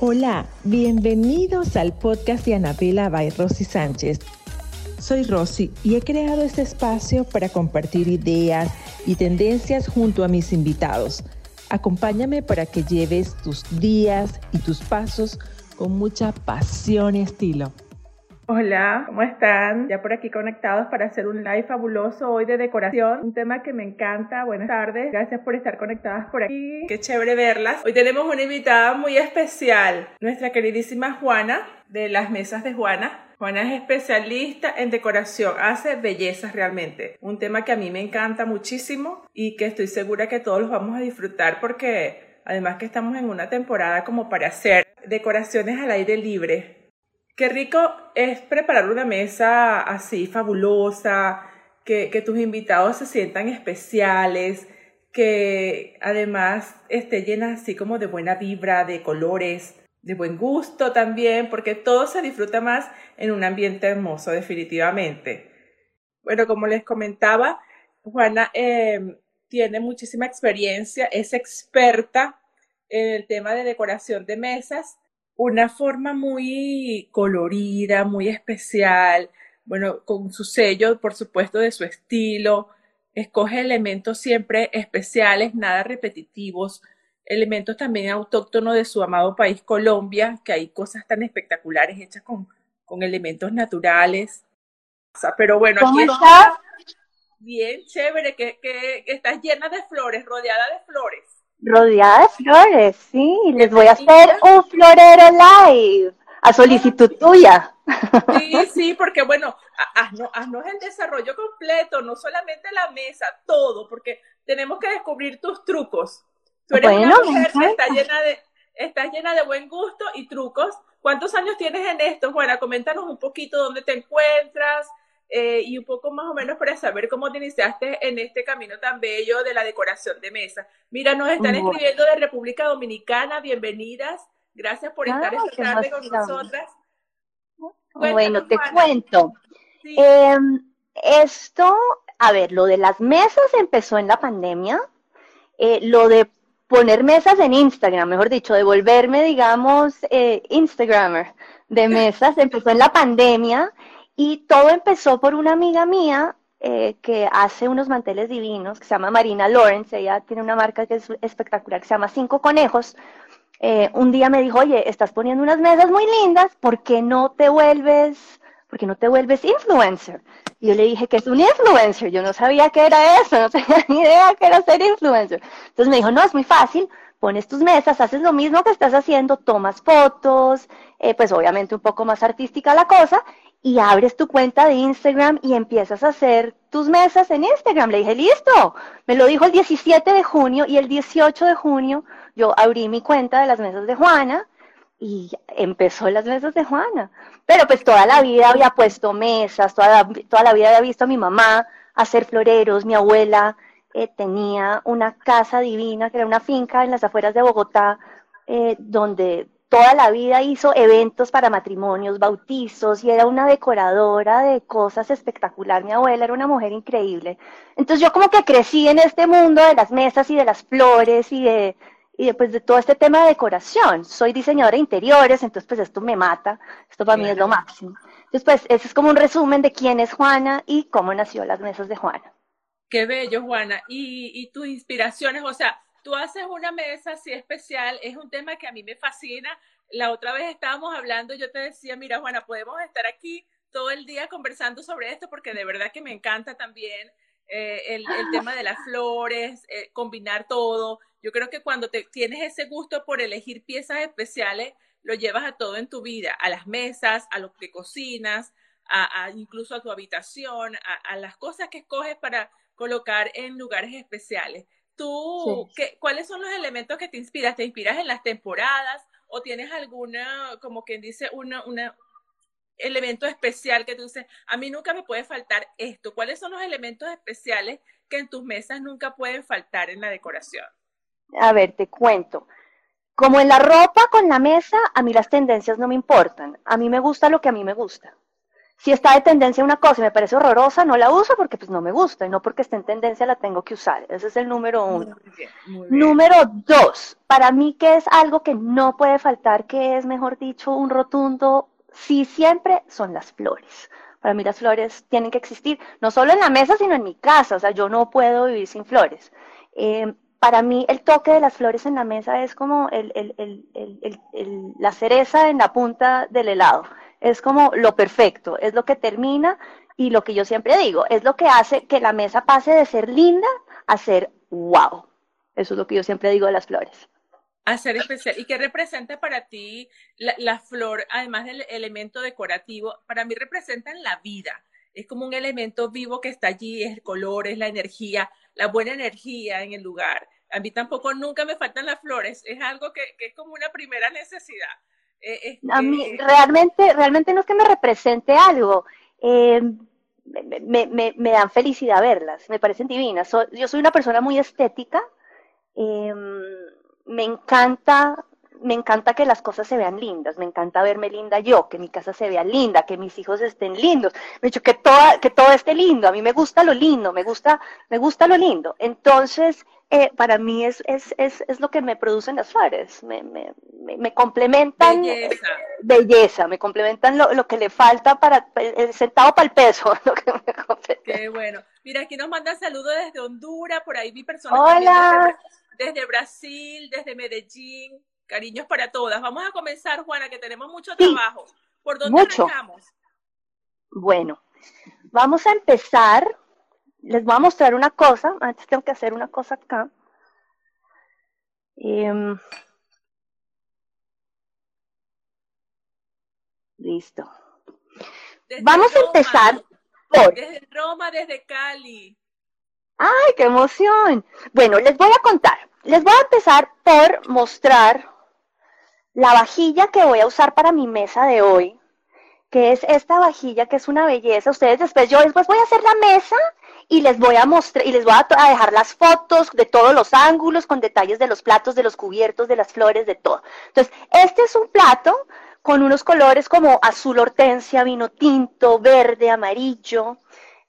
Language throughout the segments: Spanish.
Hola, bienvenidos al podcast de Anabela by Rosy Sánchez. Soy Rosy y he creado este espacio para compartir ideas y tendencias junto a mis invitados. Acompáñame para que lleves tus días y tus pasos con mucha pasión y estilo. Hola, ¿cómo están? Ya por aquí conectados para hacer un live fabuloso hoy de decoración, un tema que me encanta. Buenas tardes, gracias por estar conectadas por aquí. Qué chévere verlas. Hoy tenemos una invitada muy especial, nuestra queridísima Juana de las mesas de Juana. Juana es especialista en decoración, hace bellezas realmente. Un tema que a mí me encanta muchísimo y que estoy segura que todos los vamos a disfrutar porque además que estamos en una temporada como para hacer decoraciones al aire libre. Qué rico es preparar una mesa así fabulosa, que, tus invitados se sientan especiales, que además esté llena así como de buena vibra, de colores, de buen gusto también, porque todo se disfruta más en un ambiente hermoso, definitivamente. Bueno, como les comentaba, Juana eh, tiene muchísima experiencia, es experta en el tema de decoración de mesas, una forma muy colorida, muy especial, bueno, con su sello, por supuesto, de su estilo, escoge elementos siempre especiales, nada repetitivos, elementos también autóctonos de su amado país Colombia, que hay cosas tan espectaculares hechas con, con elementos naturales. pero bueno, ¿Cómo aquí está? Bien, chévere, que, que, estás llena de flores, rodeada de flores. Rodeada de flores, sí. Les voy a hacer un florero live a solicitud tuya. Sí, sí, porque bueno, haznos, haznos el desarrollo completo, no solamente la mesa, todo, porque tenemos que descubrir tus trucos. Tú eres una mujer que está llena de, estás llena de buen gusto y trucos. ¿Cuántos años tienes en esto, Juana? Coméntanos un poquito dónde te encuentras eh, y un poco más o menos para saber cómo te iniciaste en este camino tan bello de la decoración de mesa. Mira, nos están escribiendo de República Dominicana, bienvenidas. Gracias por estar esta tarde con nosotras. bueno, te cuento. Em, esto, a ver, lo de las mesas empezó en la pandemia. Eh, lo de poner mesas en Instagram, mejor dicho, de volverme, digamos, eh, Instagrammer de mesas, empezó en la pandemia y todo empezó por una amiga mía eh, que hace unos manteles divinos, que se llama Marina Lawrence, ella tiene una marca que es espectacular, que se llama Cinco Conejos. Eh, un día me dijo, oye, estás poniendo unas mesas muy lindas, ¿por qué no te vuelves, por qué no te vuelves influencer? Y yo le dije que es un influencer, yo no sabía qué era eso, no tenía ni idea qué era ser influencer. Entonces me dijo, no, es muy fácil, pones tus mesas, haces lo mismo que estás haciendo, tomas fotos, eh, pues obviamente un poco más artística la cosa, y abres tu cuenta de Instagram y empiezas a hacer tus mesas en Instagram. Le dije, listo, me lo dijo el 17 de junio y el 18 de junio yo abrí mi cuenta de las mesas de Juana y empezó las mesas de Juana. Pero pues toda la vida había puesto mesas, toda la, toda la vida había visto a mi mamá hacer floreros, mi abuela eh, tenía una casa divina, que era una finca en las afueras de Bogotá, eh, donde toda la vida hizo eventos para matrimonios, bautizos y era una decoradora de cosas espectacular. Mi abuela era una mujer increíble. Entonces yo como que crecí en este mundo de las mesas y de las flores y de, y después de todo este tema de decoración. Soy diseñadora de interiores, entonces pues esto me mata, esto para mí es lo máximo. Entonces pues ese es como un resumen de quién es Juana y cómo nació las mesas de Juana. Qué bello, Juana. Y, y tus inspiraciones, o sea, tú haces una mesa así especial, es un tema que a mí me fascina. La otra vez estábamos hablando, yo te decía, mira, Juana, podemos estar aquí todo el día conversando sobre esto porque de verdad que me encanta también eh, el, tema de las flores, eh, combinar todo. Yo creo que cuando te, tienes ese gusto por elegir piezas especiales, lo llevas a todo en tu vida, a las mesas, a lo que cocinas, a, incluso a tu habitación, a, las cosas que escoges para colocar en lugares especiales. ¿Tú, qué, cuáles son los elementos que te inspiras? ¿Te inspiras en las temporadas o tienes alguna, como quien dice, una, una, elemento especial que tú dices, a mí nunca me puede faltar esto. ¿Cuáles son los elementos especiales que en tus mesas nunca pueden faltar en la decoración? A ver, te cuento. Como en la ropa con la mesa, a mí las tendencias no me importan. A mí me gusta lo que a mí me gusta. Si está de tendencia una cosa y me parece horrorosa, no la uso porque pues no me gusta y no porque esté en tendencia la tengo que usar. Ese es el número uno. Número dos, para mí que es algo que no puede faltar, que es, mejor dicho, un rotundo, sí siempre, son las flores. Para mí las flores tienen que existir, no solo en la mesa, sino en mi casa. O sea, yo no puedo vivir sin flores. Eh, para mí el toque de las flores en la mesa es como la cereza en la punta del helado es como lo perfecto, es lo que termina y lo que yo siempre digo, es lo que hace que la mesa pase de ser linda a ser wow. Eso es lo que yo siempre digo de las flores. A ser especial. ¿Y qué representa para ti la, flor, además del elemento decorativo? Para mí representan la vida. Es como un elemento vivo que está allí, es el color, es la energía, la buena energía en el lugar. A mí tampoco nunca me faltan las flores, es algo que es como una primera necesidad. Eh, a mí este, realmente, realmente no es que me represente algo. Eh, me, me, me, dan felicidad verlas, me parecen divinas. yo soy una persona muy estética. Eh, me encanta me encanta que las cosas se vean lindas, me encanta verme linda yo, que mi casa se vea linda, que mis hijos estén lindos, me dicho que toda, que todo esté lindo, a mí me gusta lo lindo, me gusta, me gusta lo lindo. Entonces, eh, para mí es, es, es, es, lo que me producen las flores, me, me, me, complementan belleza. belleza, me complementan lo, lo, que le falta para el centavo para el peso. Lo que me Qué bueno. Mira, aquí nos manda saludos desde Honduras, por ahí vi personas Hola. Desde, desde, Brasil, desde Medellín. Cariños para todas. Vamos a comenzar, Juana, que tenemos mucho trabajo. ¿Por dónde mucho. Bueno, vamos a empezar les voy a mostrar una cosa. Antes tengo que hacer una cosa acá. Em, listo. Vamos a empezar por... Desde Roma, desde Cali. ¡Ay, qué emoción! Bueno, les voy a contar. Les voy a empezar por mostrar la vajilla que voy a usar para mi mesa de hoy, que es esta vajilla que es una belleza. Ustedes después, yo después voy a hacer la mesa y les voy a mostrar y les voy a, dejar las fotos de todos los ángulos con detalles de los platos, de los cubiertos, de las flores, de todo. Entonces, este es un plato con unos colores como azul hortensia, vino tinto, verde, amarillo.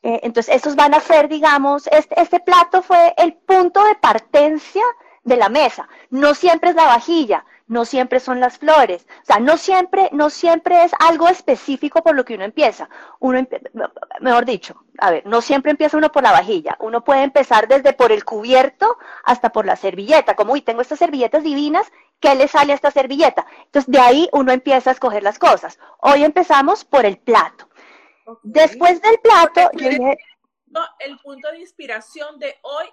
Eh, entonces, estos van a ser, digamos, este, este plato fue el punto de partencia de la mesa. No siempre es la vajilla, no siempre son las flores, o sea, no siempre, no siempre es algo específico por lo que uno empieza. Uno, mejor dicho, a ver, no siempre empieza uno por la vajilla, uno puede empezar desde por el cubierto hasta por la servilleta, como, uy, tengo estas servilletas divinas, ¿qué le sale a esta servilleta? Entonces, de ahí uno empieza a escoger las cosas. Hoy empezamos por el plato. Después del plato, yo el punto de inspiración de hoy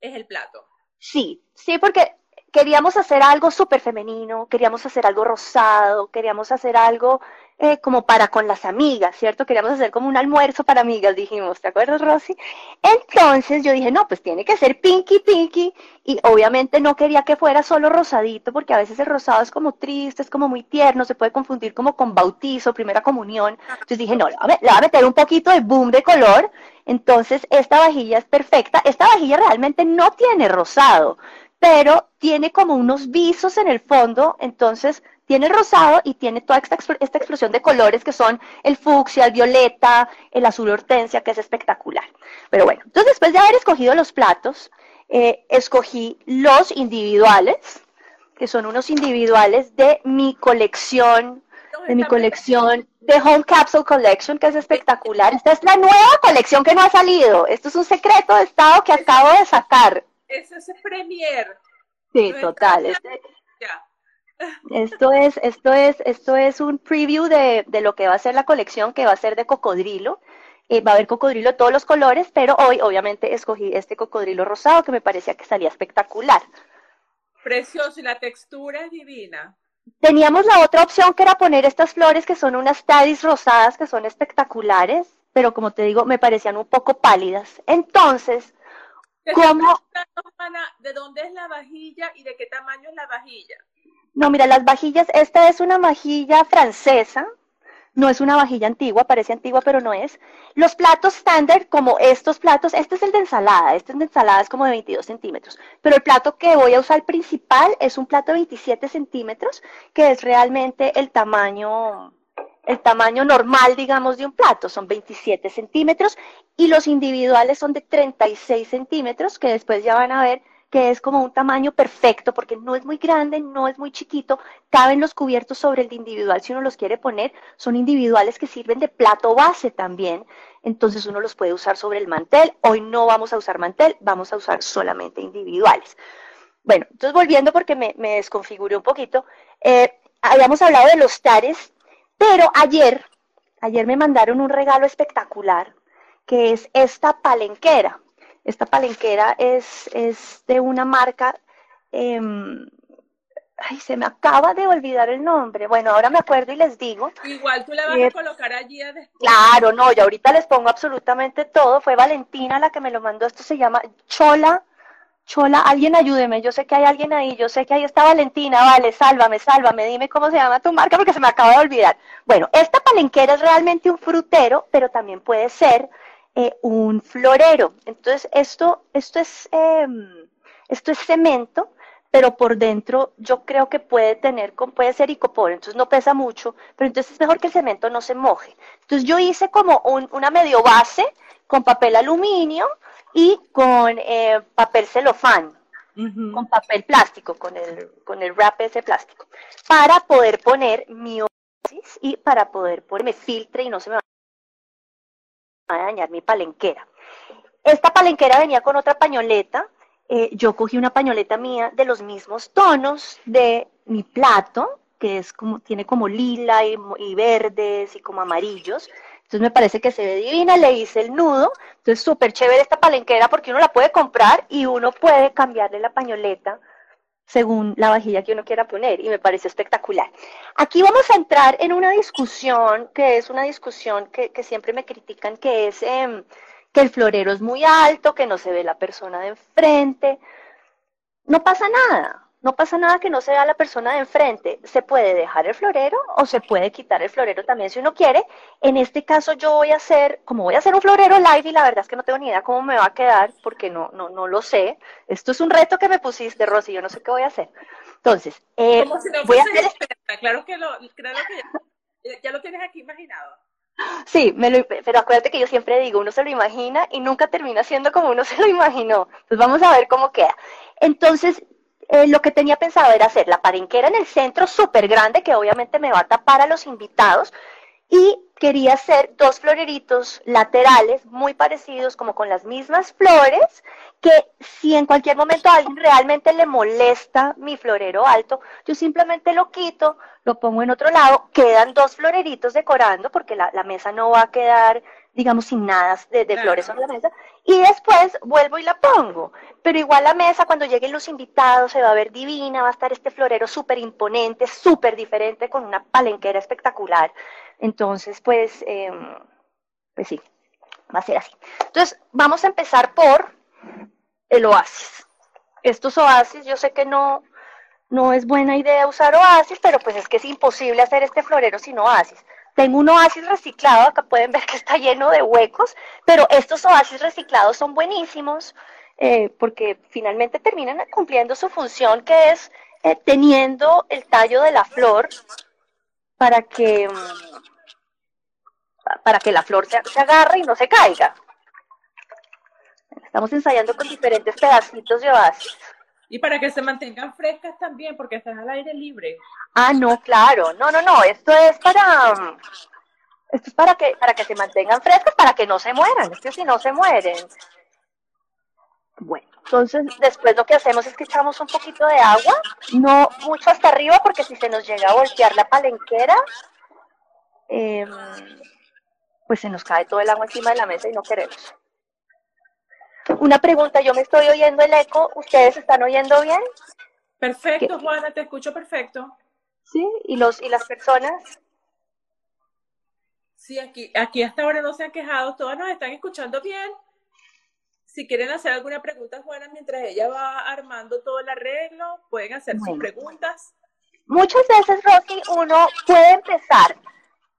es el plato. Sí, sí, porque queríamos hacer algo súper femenino, queríamos hacer algo rosado, queríamos hacer algo eh, como para con las amigas, ¿cierto? Queríamos hacer como un almuerzo para amigas, dijimos, ¿te acuerdas, Rosy? Entonces yo dije, no, pues tiene que ser pinky, pinky, y obviamente no quería que fuera solo rosadito, porque a veces el rosado es como triste, es como muy tierno, se puede confundir como con bautizo, primera comunión. Entonces dije, no, le voy a meter un poquito de boom de color, entonces esta vajilla es perfecta. Esta vajilla realmente no tiene rosado, pero tiene como unos visos en el fondo, entonces tiene rosado y tiene toda esta, esta explosión de colores que son el fucsia, el violeta, el azul hortensia, que es espectacular. Pero bueno, entonces después de haber escogido los platos, eh, escogí los individuales, que son unos individuales de mi colección, de mi colección de Home Capsule Collection, que es espectacular. Esta es la nueva colección que no ha salido. Esto es un secreto de estado que acabo de sacar. Eso es premier. Sí, total. Este, esto es, esto es, esto es un preview de, lo que va a ser la colección, que va a ser de cocodrilo. Eh, va a haber cocodrilo de todos los colores, pero hoy obviamente escogí este cocodrilo rosado que me parecía que salía espectacular. Precioso, y la textura es divina. Teníamos la otra opción que era poner estas flores que son unas tadis rosadas que son espectaculares, pero como te digo, me parecían un poco pálidas. Entonces, ¿Cómo? ¿De dónde es la vajilla y de qué tamaño es la vajilla? No, mira, las vajillas, esta es una vajilla francesa, no es una vajilla antigua, parece antigua, pero no es. Los platos estándar, como estos platos, este es el de ensalada, este es de ensalada, es como de 22 centímetros, pero el plato que voy a usar principal es un plato de 27 centímetros, que es realmente el tamaño el tamaño normal, digamos, de un plato, son 27 centímetros, y los individuales son de 36 centímetros, que después ya van a ver que es como un tamaño perfecto, porque no es muy grande, no es muy chiquito, caben los cubiertos sobre el individual si uno los quiere poner, son individuales que sirven de plato base también, entonces uno los puede usar sobre el mantel, hoy no vamos a usar mantel, vamos a usar solamente individuales. Bueno, entonces volviendo porque me, desconfiguré un poquito, eh, habíamos hablado de los tares, pero ayer, ayer me mandaron un regalo espectacular, que es esta palenquera. Esta palenquera es, es de una marca, em, ay, se me acaba de olvidar el nombre. Bueno, ahora me acuerdo y les digo. Igual tú la vas a colocar allí después. Claro, no, yo ahorita les pongo absolutamente todo. Fue Valentina la que me lo mandó. Esto se llama Chola. Chola, alguien ayúdeme, yo sé que hay alguien ahí, yo sé que ahí está Valentina, vale, sálvame, sálvame, dime cómo se llama tu marca porque se me acaba de olvidar. Bueno, esta palenquera es realmente un frutero, pero también puede ser eh, un florero. Entonces, esto, esto, es, em, esto es cemento, pero por dentro yo creo que puede tener, puede ser icopor, entonces no pesa mucho, pero entonces es mejor que el cemento no se moje. Entonces yo hice como una medio base con papel aluminio y con eh, papel celofán, con papel plástico, con el, con el wrap ese plástico, para poder poner mi oasis y para poder ponerme filtre y no se me a dañar mi palenquera. Esta palenquera venía con otra pañoleta. Eh, yo cogí una pañoleta mía de los mismos tonos de mi plato, que es como, tiene como lila y, verdes y como amarillos. Entonces me parece que se ve divina, le hice el nudo. Entonces súper chévere esta palenquera porque uno la puede comprar y uno puede cambiarle la pañoleta según la vajilla que uno quiera poner y me parece espectacular. Aquí vamos a entrar en una discusión que es una discusión que, siempre me critican, que es em, que el florero es muy alto, que no se ve la persona de enfrente. No pasa nada. No pasa nada que no se vea la persona de enfrente. Se puede dejar el florero o se puede quitar el florero también si uno quiere. En este caso yo voy a hacer, como voy a hacer un florero live y la verdad es que no tengo ni idea cómo me va a quedar porque no, no, no lo sé. Esto es un reto que me pusiste, Rosy, yo no sé qué voy a hacer. Entonces, eh, voy a hacer... Claro que, lo, claro que ya, lo tienes aquí imaginado. Sí, me lo, pero acuérdate que yo siempre digo, uno se lo imagina y nunca termina siendo como uno se lo imaginó. Entonces vamos a ver cómo queda. Entonces, eh, lo que tenía pensado era hacer la parenquera en el centro súper grande, que obviamente me va a tapar a los invitados, y quería hacer dos floreritos laterales muy parecidos, como con las mismas flores, que si en cualquier momento a alguien realmente le molesta mi florero alto, yo simplemente lo quito, lo pongo en otro lado, quedan dos floreritos decorando, porque la, mesa no va a quedar, digamos, sin nada de, flores sobre la mesa, y después vuelvo y la pongo. Pero igual la mesa, cuando lleguen los invitados, se va a ver divina, va a estar este florero súper imponente, súper diferente, con una palenquera espectacular. Entonces, pues, em, pues sí, va a ser así. Entonces, vamos a empezar por el oasis. Estos oasis, yo sé que no, no es buena idea usar oasis, pero pues es que es imposible hacer este florero sin oasis. Tengo un oasis reciclado, acá pueden ver que está lleno de huecos, pero estos oasis reciclados son buenísimos eh, porque finalmente terminan cumpliendo su función que es eh, teniendo el tallo de la flor para que, mm, para que la flor se, agarre y no se caiga. Estamos ensayando con diferentes pedacitos de oasis. Y para que se mantengan frescas también, porque están al aire libre. Ah, no, claro. No, no, no. Esto es para. Esto es para que, para que se mantengan frescas, para que no se mueran. Es que si no se mueren. Bueno, entonces después lo que hacemos es que echamos un poquito de agua, no mucho hasta arriba, porque si se nos llega a voltear la palenquera, em, pues se nos cae todo el agua encima de la mesa y no queremos. Una pregunta, yo me estoy oyendo el eco, ¿ustedes están oyendo bien? Perfecto, Juana, te escucho perfecto. Sí, y los y las personas. Sí, aquí, aquí hasta ahora no se han quejado, todas nos están escuchando bien. Si quieren hacer alguna pregunta, Juana, mientras ella va armando todo el arreglo, pueden hacer sus preguntas. Muchas veces, Rosy, uno puede empezar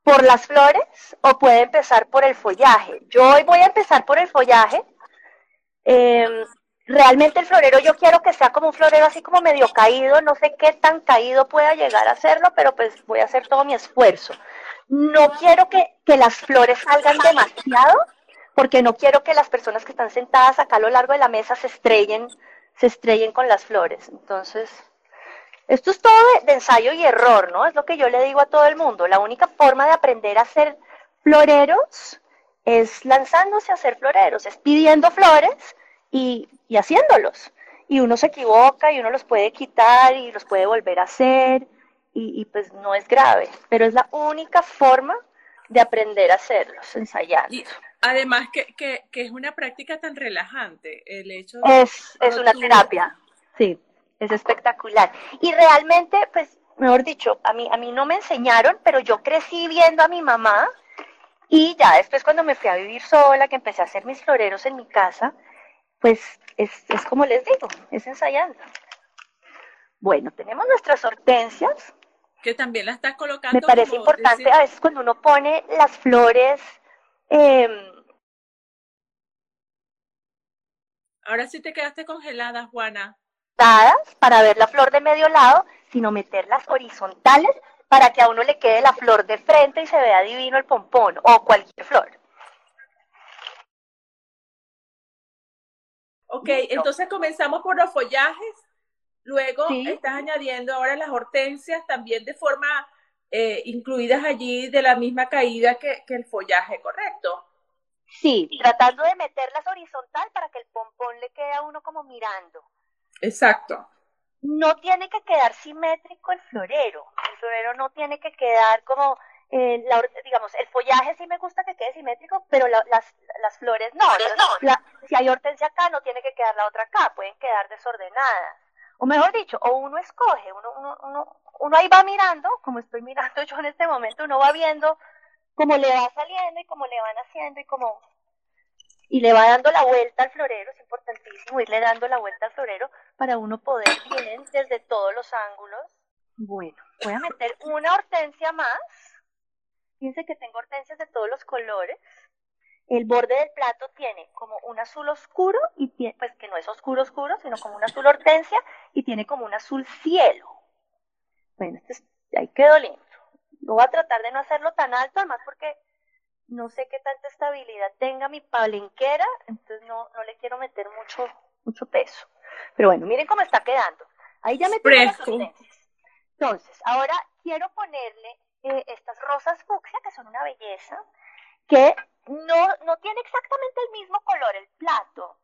por las flores o puede empezar por el follaje. Yo hoy voy a empezar por el follaje. Em, realmente el florero yo quiero que sea como un florero así como medio caído, no sé qué tan caído pueda llegar a serlo, pero pues voy a hacer todo mi esfuerzo. No quiero que, que las flores salgan demasiado, porque no quiero que las personas que están sentadas acá a lo largo de la mesa se estrellen, se estrellen con las flores. Entonces, esto es todo de, ensayo y error, ¿no? Es lo que yo le digo a todo el mundo. La única forma de aprender a hacer floreros es lanzándose a hacer floreros, es pidiendo flores y, y haciéndolos. Y uno se equivoca y uno los puede quitar y los puede volver a hacer y, pues no es grave, pero es la única forma de aprender a hacerlos, ensayar. Y además que, que, que, es una práctica tan relajante, el hecho de... Es, es una terapia, sí, es espectacular. Y realmente, pues, mejor dicho, a mí, a mí no me enseñaron, pero yo crecí viendo a mi mamá y ya después cuando me fui a vivir sola, que empecé a hacer mis floreros en mi casa, pues es, es como les digo, es ensayando. Bueno, tenemos nuestras hortensias, que también la estás colocando. Me parece importante a veces cuando uno pone las flores. Eh, Ahora sí te quedaste congelada, Juana. Para ver la flor de medio lado, sino meterlas horizontales para que a uno le quede la flor de frente y se vea divino el pompón o cualquier flor. Ok, entonces comenzamos por los follajes. Luego estás añadiendo ahora las hortensias también de forma eh, incluidas allí de la misma caída que, el follaje, ¿correcto? Sí, tratando de meterlas horizontal para que el pompón le quede a uno como mirando. Exacto. No tiene que quedar simétrico el florero. El florero no tiene que quedar como, eh, digamos, el follaje sí me gusta que quede simétrico, pero las, las flores no. si hay hortensia acá, no tiene que quedar la otra acá, pueden quedar desordenadas o mejor dicho, o uno escoge, uno, uno, uno, uno ahí va mirando, como estoy mirando yo en este momento, uno va viendo cómo le va saliendo y cómo le van haciendo y cómo y le va dando la vuelta al florero, es importantísimo irle dando la vuelta al florero para uno poder bien desde todos los ángulos. Bueno, voy a meter una hortensia más. Fíjense que tengo hortensias de todos los colores. El borde del plato tiene como un azul oscuro, y pues que no es oscuro oscuro, sino como un azul hortensia, y tiene como un azul cielo. Bueno, este ahí quedó lindo. Voy a tratar de no hacerlo tan alto, además porque no sé qué tanta estabilidad tenga mi palenquera, entonces no, no le quiero meter mucho, mucho peso. Pero bueno, miren cómo está quedando. Ahí ya metí las hortensias. Entonces, ahora quiero ponerle eh, estas rosas fucsia, que son una belleza, que no, no tiene exactamente el mismo color el plato,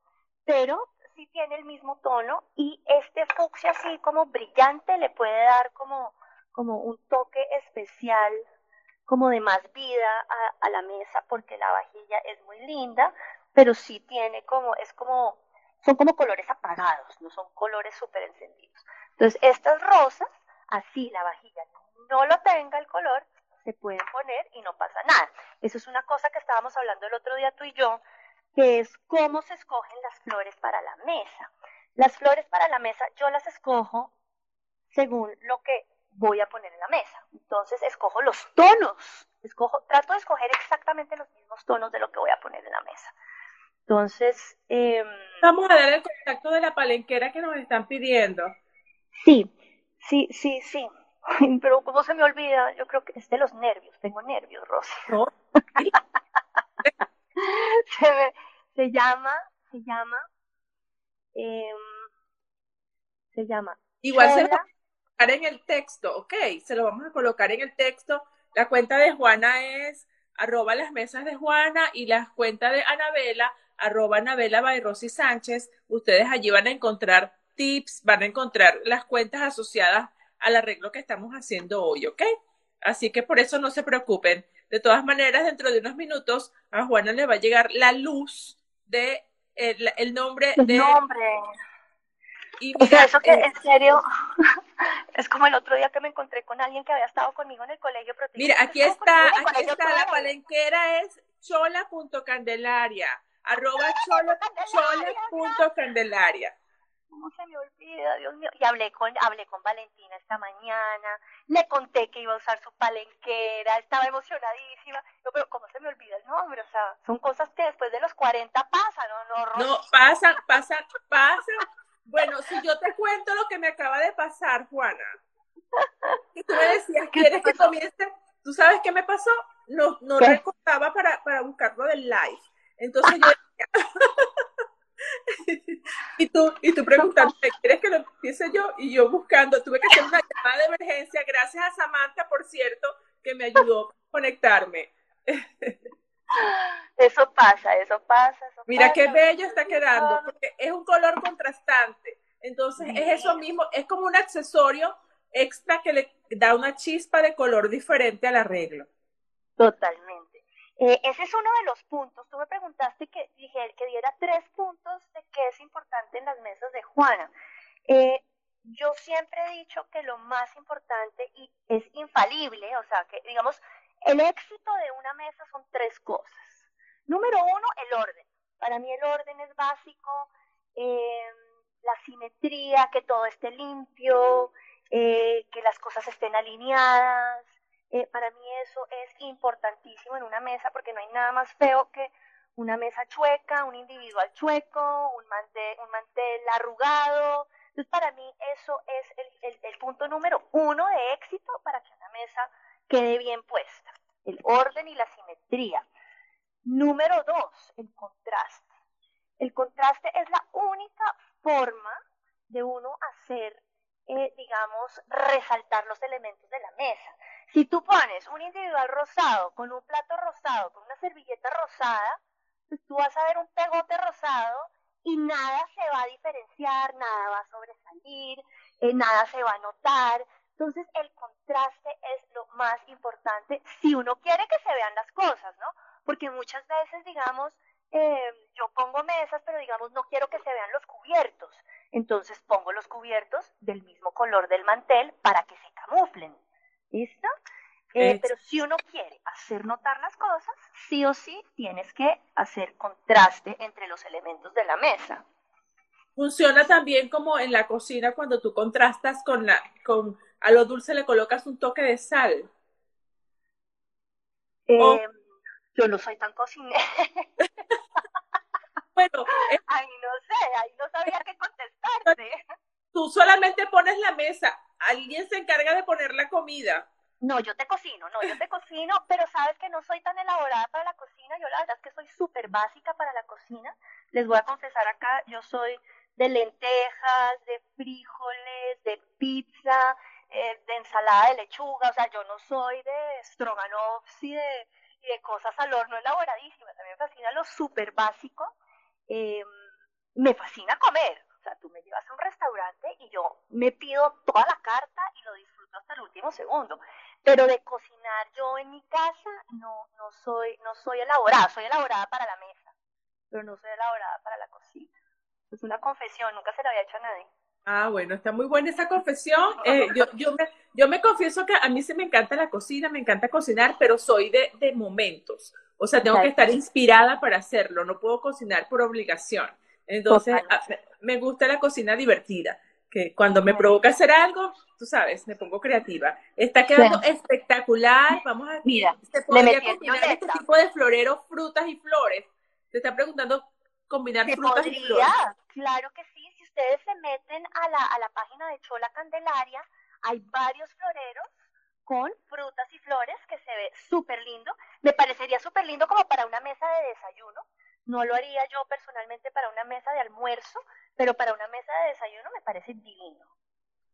pero sí tiene el mismo tono y este fucsia así como brillante le puede dar como, como un toque especial, como de más vida a, la mesa porque la vajilla es muy linda, pero sí tiene como, es como, son como colores apagados, no son colores súper encendidos. Entonces, estas rosas, así la vajilla no lo tenga el color, se puede poner y no pasa nada. Eso es una cosa que estábamos hablando el otro día tú y yo, que es cómo se escogen las flores para la mesa. Las flores para la mesa yo las escojo según lo que voy a poner en la mesa. Entonces escojo los tonos, escojo, trato de escoger exactamente los mismos tonos de lo que voy a poner en la mesa. Entonces, eh, vamos a dar el contacto de la palenquera que nos están pidiendo. Sí, sí, sí, sí. pero ¿cómo se me olvida? Yo creo que es de los nervios. Tengo nervios, Rosy. se, llama, se llama, se llama. Igual se va a colocar en el texto, ok, se lo vamos a colocar en el texto. La cuenta de Juana es arroba las mesas de Juana y la cuenta de Anabela, arroba Anabela by Rosy Sánchez. Ustedes allí van a encontrar tips, van a encontrar las cuentas asociadas al arreglo que estamos haciendo hoy, ¿ok? Así que por eso no se preocupen. De todas maneras, dentro de unos minutos a Juana le va a llegar la luz de el, nombre el de... nombre. Y o sea, eso que eh, en serio es como el otro día que me encontré con alguien que había estado conmigo en el colegio. Mira, aquí está, aquí está, la palenquera es chola.candelaria, arroba chola.candelaria. ¿Cómo se me olvida, Dios mío? Y hablé con, hablé con Valentina esta mañana, le conté que iba a usar su palenquera, estaba emocionadísima. pero ¿cómo se me olvida el nombre? O sea, son cosas que después de los 40 pasan, ¿no? No, no pasan, pasan, pasan. Bueno, si yo te cuento lo que me acaba de pasar, Juana. Y tú me decías, ¿quieres que comience? ¿Tú sabes qué me pasó? No, no recordaba para, para buscarlo del live. Entonces yo y tú, y tú preguntando, ¿quieres que lo empiece yo? Y yo buscando, tuve que hacer una llamada de emergencia, gracias a Samantha, por cierto, que me ayudó a conectarme. Eso pasa, eso pasa. Eso Mira qué bello está quedando, porque es un color contrastante. Entonces es eso mismo, es como un accesorio extra que le da una chispa de color diferente al arreglo. Totalmente. Eh, ese es uno de los puntos. Tú me preguntaste que dije que diera tres puntos de qué es importante en las mesas de Juana. Eh, yo siempre he dicho que lo más importante y es infalible, o sea, que digamos, el éxito de una mesa son tres cosas. Número uno, el orden. Para mí el orden es básico, em, la simetría, que todo esté limpio, eh, que las cosas estén alineadas. Eh, para mí eso es importantísimo en una mesa porque no hay nada más feo que una mesa chueca, un individual chueco, un mantel, un mantel arrugado. Entonces, para mí eso es el, el punto número uno de éxito para que una mesa quede bien puesta. El orden y la simetría. Número dos, el contraste. El contraste es la única forma de uno hacer, eh, digamos, resaltar los elementos de la mesa. Si tú pones un individual rosado con un plato rosado, con una servilleta rosada, pues tú vas a ver un pegote rosado y nada se va a diferenciar, nada va a sobresalir, eh, nada se va a notar. Entonces el contraste es lo más importante si uno quiere que se vean las cosas, ¿no? Porque muchas veces, digamos, eh, yo pongo mesas, pero digamos no quiero que se vean los cubiertos. Entonces pongo los cubiertos del mismo color del mantel para que se camuflen. ¿Listo? Eh, pero si uno quiere hacer notar las cosas, sí o sí tienes que hacer contraste entre los elementos de la mesa. Funciona también como en la cocina cuando tú contrastas con la, con a lo dulce le colocas un toque de sal. Eh, yo no soy tan cocinera. bueno, ahí no sé, ahí no sabía qué contestarte. Tú solamente pones la mesa, alguien se encarga de poner la comida. No, yo te cocino, no, yo te cocino, pero sabes que no soy tan elaborada para la cocina, yo la verdad es que soy súper básica para la cocina. Les voy a confesar acá, yo soy de lentejas, de frijoles, de pizza, eh, de ensalada de lechuga, o sea, yo no soy de stroganoff y de, de cosas al horno elaboradísimas, a mí me fascina lo súper básico, em, me fascina comer, o sea, tú me llevas a un restaurante y yo me pido toda la carta y lo disfruto hasta el último segundo, pero de cocinar yo en mi casa no, no soy, no soy elaborada, soy elaborada para la mesa, pero no soy elaborada para la cocina. Es una confesión, nunca se la había hecho a nadie. Ah, bueno, está muy buena esa confesión. Eh, yo, yo, me, yo me confieso que a mí sí me encanta la cocina, me encanta cocinar, pero soy de, de momentos. O sea, tengo que estar inspirada para hacerlo, no puedo cocinar por obligación. Entonces, me gusta la cocina divertida, que cuando me provoca hacer algo, tú sabes, me pongo creativa. Está quedando espectacular. Vamos a Mira, se podría combinar este tipo de floreros, frutas y flores. Te está preguntando combinar frutas y flores. Claro que sí ustedes se meten a la, a la página de Chola Candelaria, hay varios floreros con frutas y flores que se ve súper lindo. Me parecería súper lindo como para una mesa de desayuno. No lo haría yo personalmente para una mesa de almuerzo, pero para una mesa de desayuno me parece divino.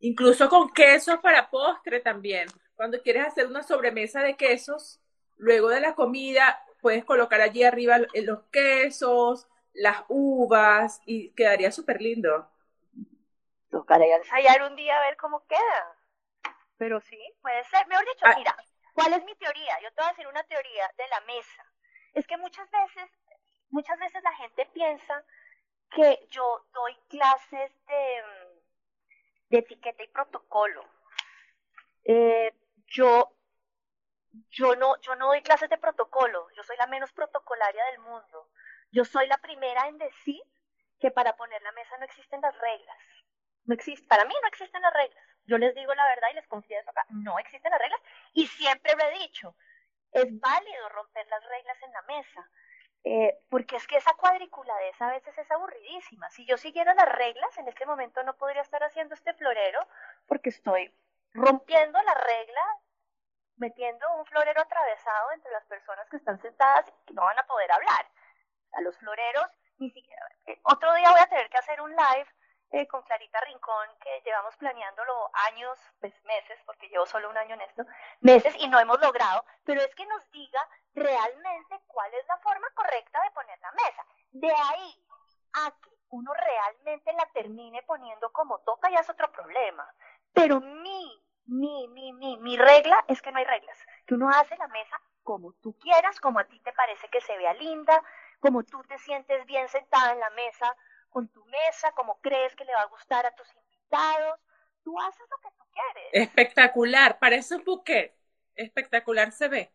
Incluso con quesos para postre también. Cuando quieres hacer una sobremesa de quesos, luego de la comida puedes colocar allí arriba los quesos, las uvas y quedaría súper lindo. Tocaría ensayar un día a ver cómo queda. Pero sí, puede ser. Mejor dicho, ah. mira, ¿cuál es mi teoría? Yo te voy a decir una teoría de la mesa. Es que muchas veces, muchas veces la gente piensa que yo doy clases de, de etiqueta y protocolo. Eh, yo, yo, no, yo no doy clases de protocolo, yo soy la menos protocolaria del mundo. Yo soy la primera en decir que para poner la mesa no existen las reglas. No existe, para mí no existen las reglas. Yo les digo la verdad y les confieso acá, no existen las reglas y siempre lo he dicho, es válido romper las reglas en la mesa. Eh, porque es que esa cuadriculadez a veces es aburridísima. Si yo siguiera las reglas, en este momento no podría estar haciendo este florero porque estoy rompiendo la regla metiendo un florero atravesado entre las personas que están sentadas y no van a poder hablar. A los floreros, ni siquiera. Eh, otro día voy a tener que hacer un live eh, con Clarita Rincón, que llevamos planeándolo años, pues meses, porque llevo solo un año en esto, meses y no hemos logrado, pero es que nos diga realmente cuál es la forma correcta de poner la mesa. De ahí a que uno realmente la termine poniendo como toca ya es otro problema. Pero mi, mi, mi, mi, mi regla es que no hay reglas, que uno hace la mesa como tú quieras, como a ti te parece que se vea linda, como tú te sientes bien sentada en la mesa, con tu mesa, como crees que le va a gustar a tus invitados. Tú haces lo que tú quieres. Espectacular, parece un buquet. Espectacular se ve.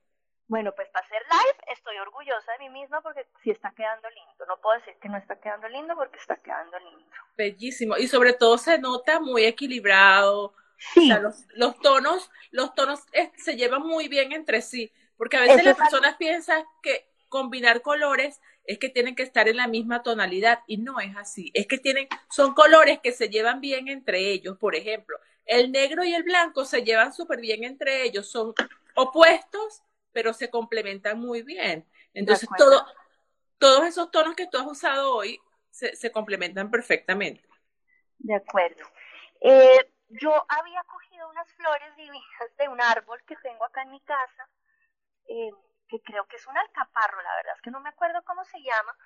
Bueno, pues para hacer live estoy orgullosa de mí misma porque sí está quedando lindo. No puedo decir que no está quedando lindo porque está quedando lindo. Bellísimo. Y sobre todo se nota muy equilibrado. Sí. O sea, los, tonos, los tonos eh, se llevan muy bien entre sí. Porque a veces las personas piensan que combinar colores es que tienen que estar en la misma tonalidad y no es así. Es que tienen, son colores que se llevan bien entre ellos. Por ejemplo, el negro y el blanco se llevan súper bien entre ellos. Son opuestos, pero se complementan muy bien. Entonces, todo, todos esos tonos que tú has usado hoy se, se complementan perfectamente. De acuerdo. Eh, yo había cogido unas flores divinas de un árbol que tengo acá en mi casa. Eh, que creo que es un alcaparro, la verdad es que no me acuerdo cómo se llama.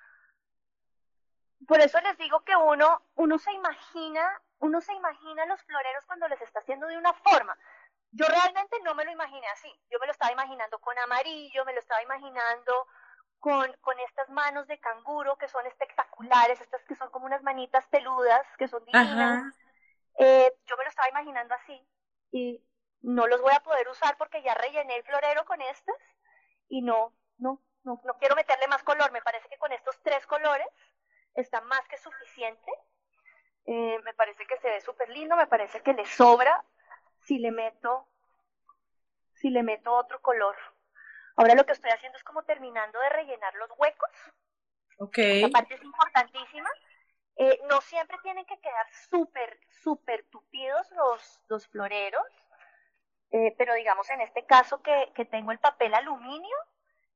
Por eso les digo que uno, uno se imagina, uno se imagina los floreros cuando les está haciendo de una forma. Yo realmente no me lo imaginé así. Yo me lo estaba imaginando con amarillo, me lo estaba imaginando con, con estas manos de canguro que son espectaculares, estas que son como unas manitas peludas, que son divinas. Eh, yo me lo estaba imaginando así y no los voy a poder usar porque ya rellené el florero con estas y no, no, no, no quiero meterle más color. Me parece que con estos tres colores está más que suficiente. Eh, me parece que se ve súper lindo, me parece que le sobra si le meto, si le meto otro color. Ahora lo que estoy haciendo es como terminando de rellenar los huecos. Ok. Esta parte es importantísima. Eh, no siempre tienen que quedar súper, súper tupidos los, los floreros. Eh, pero digamos en este caso que, que tengo el papel aluminio,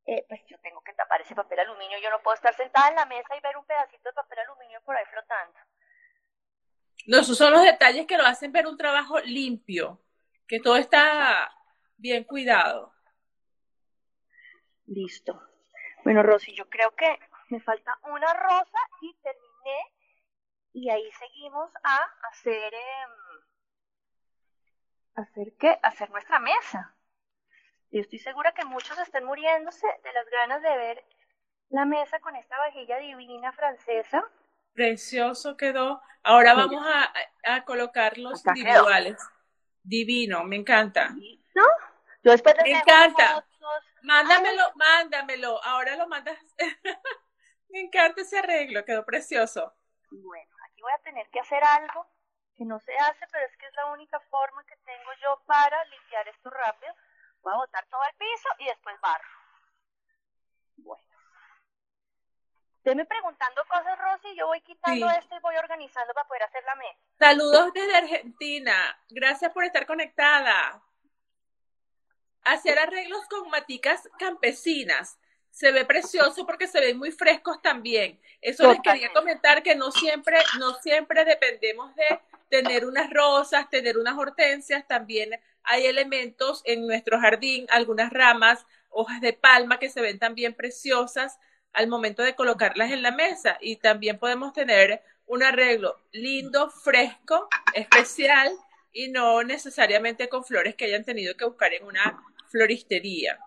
eh, pues yo tengo que tapar ese papel aluminio. Yo no puedo estar sentada en la mesa y ver un pedacito de papel aluminio por ahí flotando. No, esos son los detalles que lo hacen ver un trabajo limpio, que todo está bien cuidado. Listo. Bueno, Rosy, yo creo que me falta una rosa y terminé. Y ahí seguimos a hacer... Eh, ¿Hacer qué? Hacer nuestra mesa. Yo estoy segura que muchos estén muriéndose de las ganas de ver la mesa con esta vajilla divina francesa. Precioso quedó. Ahora vamos a, a colocar los individuales. Divino, me encanta. ¿No? Yo después me encanta. Mándamelo, mándamelo. Ahora lo mandas. me encanta ese arreglo, quedó precioso. Bueno, aquí voy a tener que hacer algo que no se hace, pero es que es la única forma que tengo yo para limpiar esto rápido. Voy a botar todo el piso y después barro. Bueno. Deme preguntando cosas, Rosy, yo voy quitando esto y voy organizando para poder hacer la mesa. Saludos desde Argentina. Gracias por estar conectada. Hacer arreglos con maticas campesinas se ve precioso porque se ven muy frescos también. Eso les quería comentar que no siempre, no siempre dependemos de tener unas rosas, tener unas hortensias, también hay elementos en nuestro jardín, algunas ramas, hojas de palma que se ven también preciosas al momento de colocarlas en la mesa y también podemos tener un arreglo lindo, fresco, especial y no necesariamente con flores que hayan tenido que buscar en una floristería.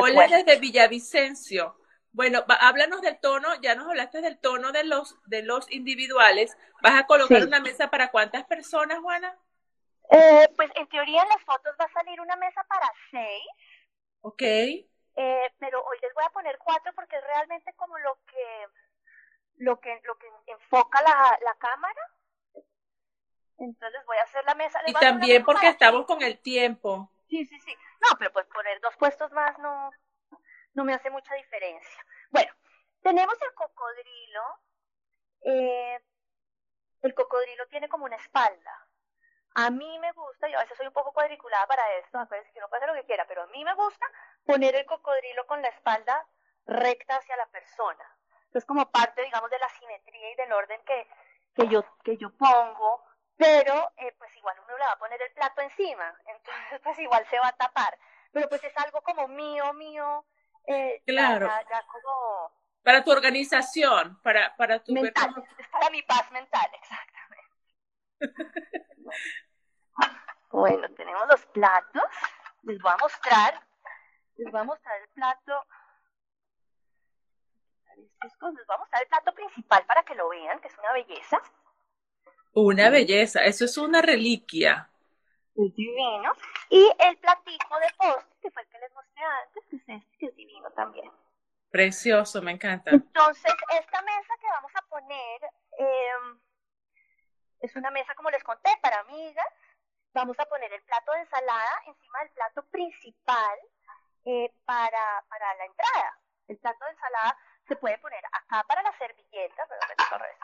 Hola desde Villavicencio. Bueno, háblanos del tono, ya nos hablaste del tono de los, de los individuales. ¿Vas a colocar una mesa para cuántas personas, Juana? Eh, pues en teoría en las fotos va a salir una mesa para seis. Ok. Eh, pero hoy les voy a poner cuatro porque es realmente como lo que lo que lo que enfoca la, la cámara. Entonces voy a hacer la mesa. y también porque estamos con el tiempo. Sí, sí, sí. No, pero pues poner dos puestos más no, no me hace mucha diferencia. Bueno, tenemos el cocodrilo. Eh, el cocodrilo tiene como una espalda. A mí me gusta, yo a veces soy un poco cuadriculada para esto, acuérdense que uno puede hacer lo que quiera, pero a mí me gusta poner el cocodrilo con la espalda recta hacia la persona. Es como parte, digamos, de la simetría y del orden que, que, yo, que yo pongo, pero eh, pues igual uno le va a poner el plato encima, entonces pues igual se va a tapar. Pero pues es algo como mío, mío, eh, claro. como... Para tu organización, para, para tu... Mental, es para mi paz mental, exactamente. bueno, tenemos los platos, les voy a mostrar, les voy a mostrar el plato les voy a mostrar el plato principal para que lo vean, que es una belleza. Una belleza, eso es una reliquia. Es divino. Y el platico de postre, que fue el que les mostré antes, que es este, que es divino también. Precioso, me encanta. Entonces, esta mesa que vamos a poner em, es una mesa, como les conté, para amigas. Vamos a poner el plato de ensalada encima del plato principal eh, para, para la entrada. El plato de ensalada se puede poner acá para la servilleta,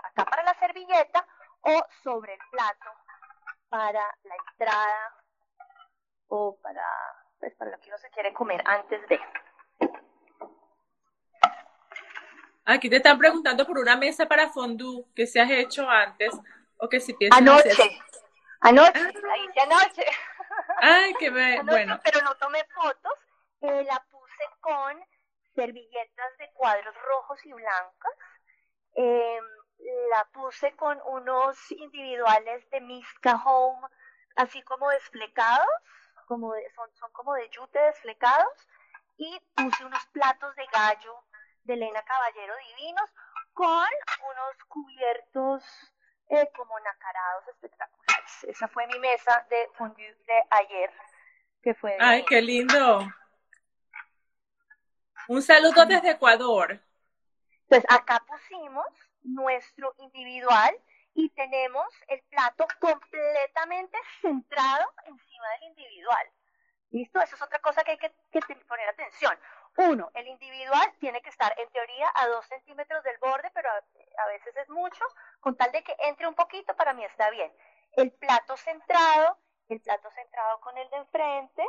acá para la servilleta o sobre el plato para la entrada o para, pues, para lo que uno se quiere comer antes de. Aquí te están preguntando por una mesa para fondue que se has hecho antes o que si piensas Anoche. Anoche, la hice anoche. Ay, qué bueno. Pero no tomé fotos. Eh, la puse con servilletas de cuadros rojos y blancos. Em, la puse con unos individuales de Miska Home, así como desflecados, como son, son como de yute desflecados, y puse unos platos de gallo de Elena Caballero divinos con unos cubiertos eh, como nacarados espectaculares. Esa fue mi mesa de fondue de ayer, que fue... ¡Ay, qué lindo! Un saludo desde Ecuador. Pues acá pusimos nuestro individual y tenemos el plato completamente centrado encima del individual. ¿Listo? Eso es otra cosa que hay que, poner atención. Uno, el individual tiene que estar en teoría a dos centímetros del borde, pero a, veces es mucho. Con tal de que entre un poquito, para mí está bien. El plato centrado, el plato centrado con el de enfrente,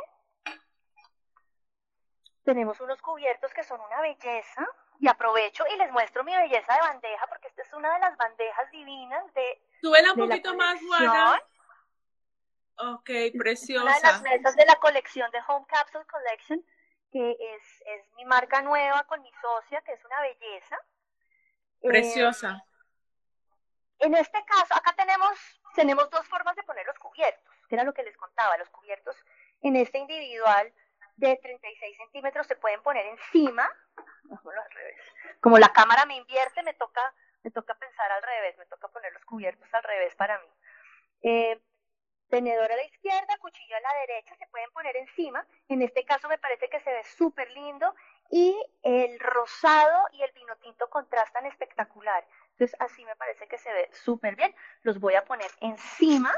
tenemos unos cubiertos que son una belleza y aprovecho y les muestro mi belleza de bandeja porque esta es una de las bandejas divinas de. Súbela un poquito más, Juana. Ok, preciosa. Una de las mesas de la colección de Home Capsule Collection, que es, es mi marca nueva con mi socia, que es una belleza. Preciosa. Eh, en este caso, acá tenemos, tenemos dos formas de poner los cubiertos, que era lo que les contaba. Los cubiertos en este individual de 36 centímetros se pueden poner encima, al revés. Como la cámara me invierte, me toca, me toca pensar al revés, me toca poner los cubiertos al revés para mí. Eh, tenedor a la izquierda, cuchillo a la derecha, se pueden poner encima. En este caso me parece que se ve súper lindo y el rosado y el vino tinto contrastan espectacular. Entonces así me parece que se ve súper bien. Los voy a poner encima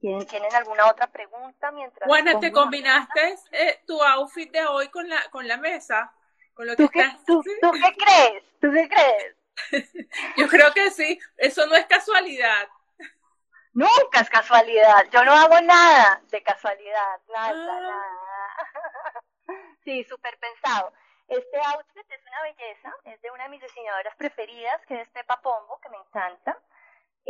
¿Tienen, alguna otra pregunta mientras? Bueno, ¿te combinaste eh, tu outfit de hoy con la, con la mesa? Con lo ¿Tú, qué, ¿tú, qué crees? ¿Tú qué crees? Yo creo que sí, eso no es casualidad. Nunca es casualidad, yo no hago nada de casualidad, nada, ah. nada. Sí, súper pensado. Este outfit es una belleza, es de una de mis diseñadoras preferidas, que es Pepa Pombo, que me encanta.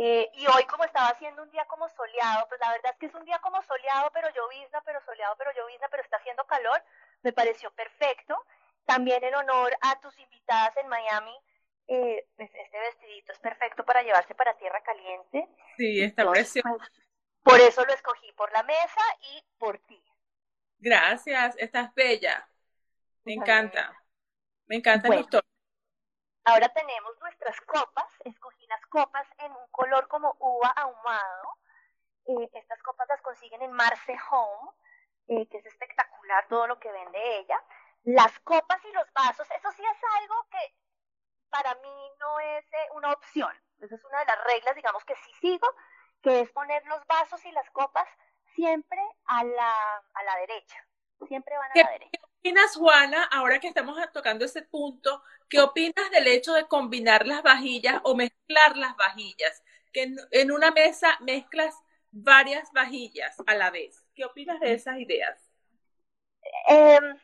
Eh, y hoy como estaba haciendo un día como soleado, pues la verdad es que es un día como soleado, pero llovizna, pero soleado, pero llovizna, pero está haciendo calor, me pareció perfecto. También en honor a tus invitadas en Miami, eh, pues este vestidito es perfecto para llevarse para tierra caliente. Sí, está precioso. Pues, por eso lo escogí, por la mesa y por ti. Gracias, estás bella. Me encanta. Me encanta el Ahora tenemos nuestras copas, escogí las copas en un color como uva ahumado. Eh, estas copas las consiguen en Marce Home, eh, que es espectacular todo lo que vende ella. Las copas y los vasos, eso sí es algo que para mí no es eh, una opción. Esa es una de las reglas, digamos, que sí sigo, que es poner los vasos y las copas siempre a la, a la derecha. Siempre van a la derecha. ¿Qué opinas, Juana, ahora que estamos tocando ese punto? ¿Qué opinas del hecho de combinar las vajillas o mezclar las vajillas? que en, una mesa mezclas varias vajillas a la vez. ¿Qué opinas de esas ideas? Em,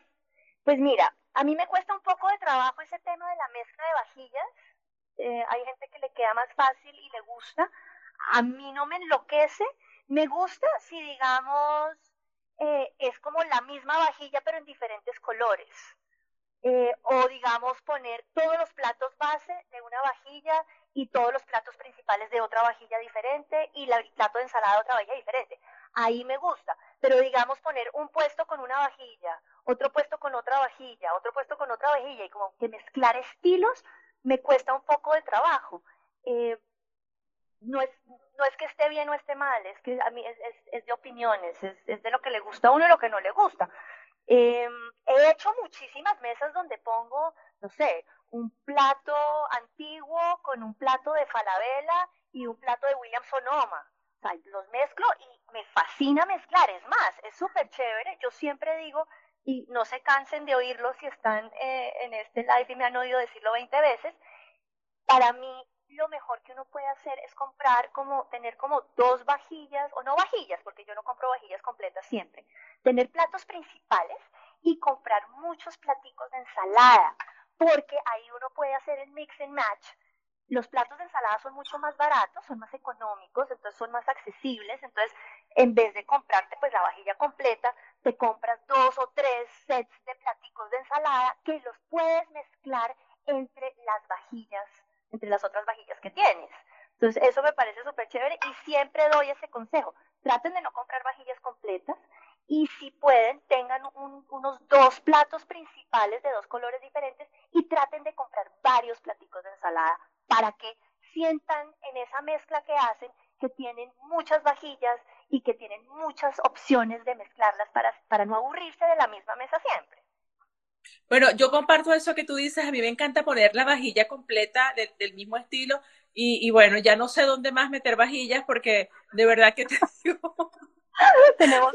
pues mira, a mí me cuesta un poco de trabajo ese tema de la mezcla de vajillas. Eh, hay gente que le queda más fácil y le gusta. A mí no me enloquece. Me gusta si, digamos, eh, es como la misma vajilla pero en diferentes colores. Eh, o digamos poner todos los platos base de una vajilla y todos los platos principales de otra vajilla diferente y el plato de ensalada de otra vajilla diferente. Ahí me gusta, pero digamos poner un puesto con una vajilla, otro puesto con otra vajilla, otro puesto con otra vajilla y como que mezclar estilos me cuesta un poco de trabajo. Eh, no es, no es que esté bien o esté mal, es que a mí es, es, de opiniones, es, es, de lo que le gusta a uno y lo que no le gusta. Eh, he hecho muchísimas mesas donde pongo, no sé, un plato antiguo con un plato de Falabella y un plato de William Sonoma. Los mezclo y me fascina mezclar. Es más, es súper chévere. Yo siempre digo, y no se cansen de oírlo si están eh, en este live y me han oído decirlo 20 veces, para mí lo mejor que uno puede hacer es comprar como, tener como dos vajillas, o no vajillas, porque yo no compro vajillas completas siempre, tener platos principales y comprar muchos platicos de ensalada, porque ahí uno puede hacer el mix and match. Los platos de ensalada son mucho más baratos, son más económicos, entonces son más accesibles, entonces en vez de comprarte pues la vajilla completa, te compras dos o tres sets de platicos de ensalada que los puedes mezclar entre las vajillas entre las otras vajillas que tienes. Entonces, eso me parece súper chévere y siempre doy ese consejo. Traten de no comprar vajillas completas y si pueden, tengan unos dos platos principales de dos colores diferentes y traten de comprar varios platicos de ensalada para que sientan en esa mezcla que hacen que tienen muchas vajillas y que tienen muchas opciones de mezclarlas para, para no aburrirse de la misma mesa siempre. Bueno, yo comparto eso que tú dices, a mí me encanta poner la vajilla completa del mismo estilo y, bueno, ya no sé dónde más meter vajillas porque de verdad que te digo... Tenemos